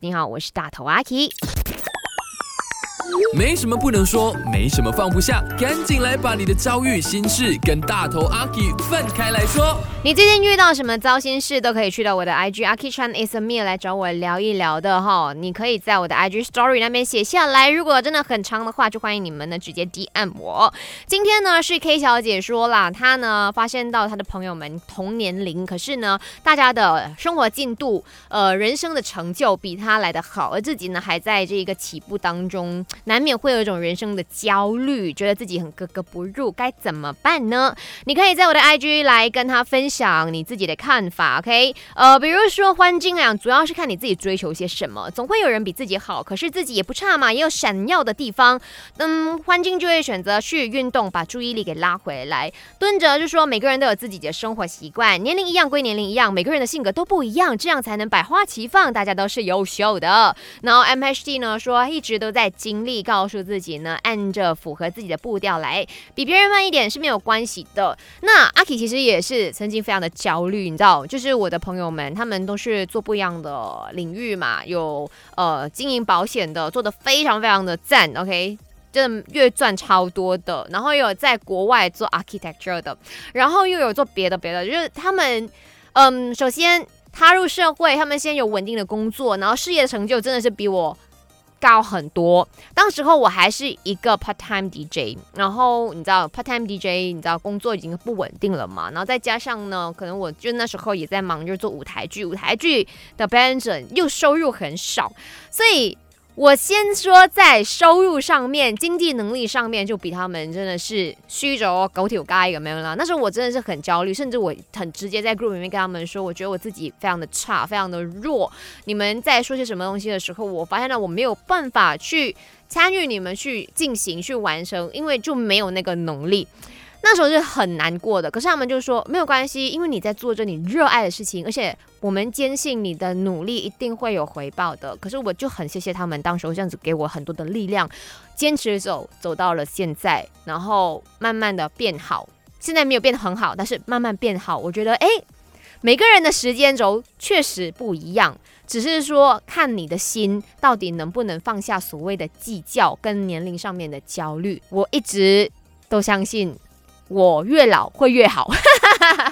你好，我是大头阿 K。没什么不能说，没什么放不下，赶紧来把你的遭遇、心事跟大头阿 K 分开来说。你最近遇到什么糟心事，都可以去到我的 IG a k i Chan is a me 来找我聊一聊的哈。你可以在我的 IG Story 那边写下来，如果真的很长的话，就欢迎你们呢直接 DM 我。今天呢是 K 小姐说啦，她呢发现到她的朋友们同年龄，可是呢大家的生活进度、呃人生的成就比她来的好，而自己呢还在这个起步当中。难免会有一种人生的焦虑，觉得自己很格格不入，该怎么办呢？你可以在我的 IG 来跟她分享你自己的看法，OK？呃，比如说欢金啊，主要是看你自己追求些什么，总会有人比自己好，可是自己也不差嘛，也有闪耀的地方。嗯，欢金就会选择去运动，把注意力给拉回来。蹲着就说每个人都有自己的生活习惯，年龄一样归年龄一样，每个人的性格都不一样，这样才能百花齐放，大家都是优秀的。然后 MHD 呢说一直都在经历。告诉自己呢，按着符合自己的步调来，比别人慢一点是没有关系的。那阿 K 其实也是曾经非常的焦虑，你知道，就是我的朋友们，他们都是做不一样的领域嘛，有呃经营保险的，做的非常非常的赞，OK，真的月赚超多的，然后又有在国外做 architecture 的，然后又有做别的别的，就是他们，嗯，首先踏入社会，他们先有稳定的工作，然后事业成就真的是比我。高很多。当时候我还是一个 part time DJ，然后你知道 part time DJ，你知道工作已经不稳定了嘛？然后再加上呢，可能我就那时候也在忙，就做舞台剧，舞台剧的表演者又收入很少，所以。我先说，在收入上面、经济能力上面，就比他们真的是虚轴狗腿嘎一个没有了。那时候我真的是很焦虑，甚至我很直接在 group 里面跟他们说，我觉得我自己非常的差，非常的弱。你们在说些什么东西的时候，我发现呢，我没有办法去参与你们去进行、去完成，因为就没有那个能力。那时候是很难过的，可是他们就说没有关系，因为你在做着你热爱的事情，而且我们坚信你的努力一定会有回报的。可是我就很谢谢他们，当时这样子给我很多的力量，坚持走走到了现在，然后慢慢的变好。现在没有变得很好，但是慢慢变好。我觉得，哎，每个人的时间轴确实不一样，只是说看你的心到底能不能放下所谓的计较跟年龄上面的焦虑。我一直都相信。我越老会越好。